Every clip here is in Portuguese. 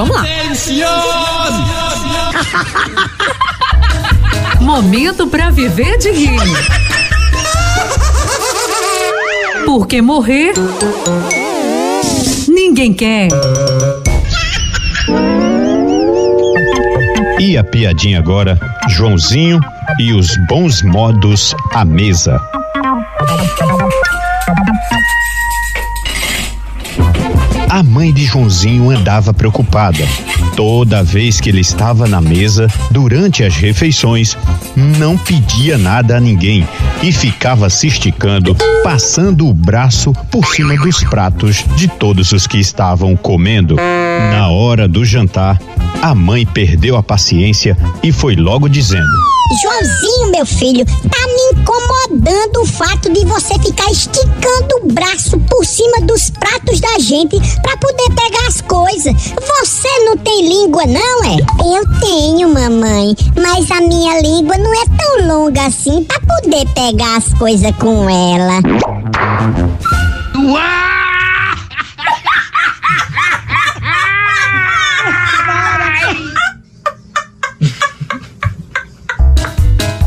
Vamos lá. Momento para viver de rir. Porque morrer ninguém quer. E a piadinha agora, Joãozinho e os bons modos à mesa. A mãe de Joãozinho andava preocupada. Toda vez que ele estava na mesa, durante as refeições, não pedia nada a ninguém e ficava se esticando, passando o braço por cima dos pratos de todos os que estavam comendo. Na hora do jantar, a mãe perdeu a paciência e foi logo dizendo: Joãozinho, meu filho, tá me incomodando o fato de você ficar esticando o braço por cima dos pratos da gente pra poder pegar as coisas. Você não tem língua, não é? Eu tenho, mamãe, mas a minha língua não é tão longa assim pra poder pegar as coisas com ela.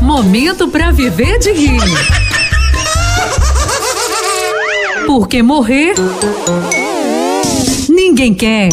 Momento para viver de rir. Porque morrer ninguém quer.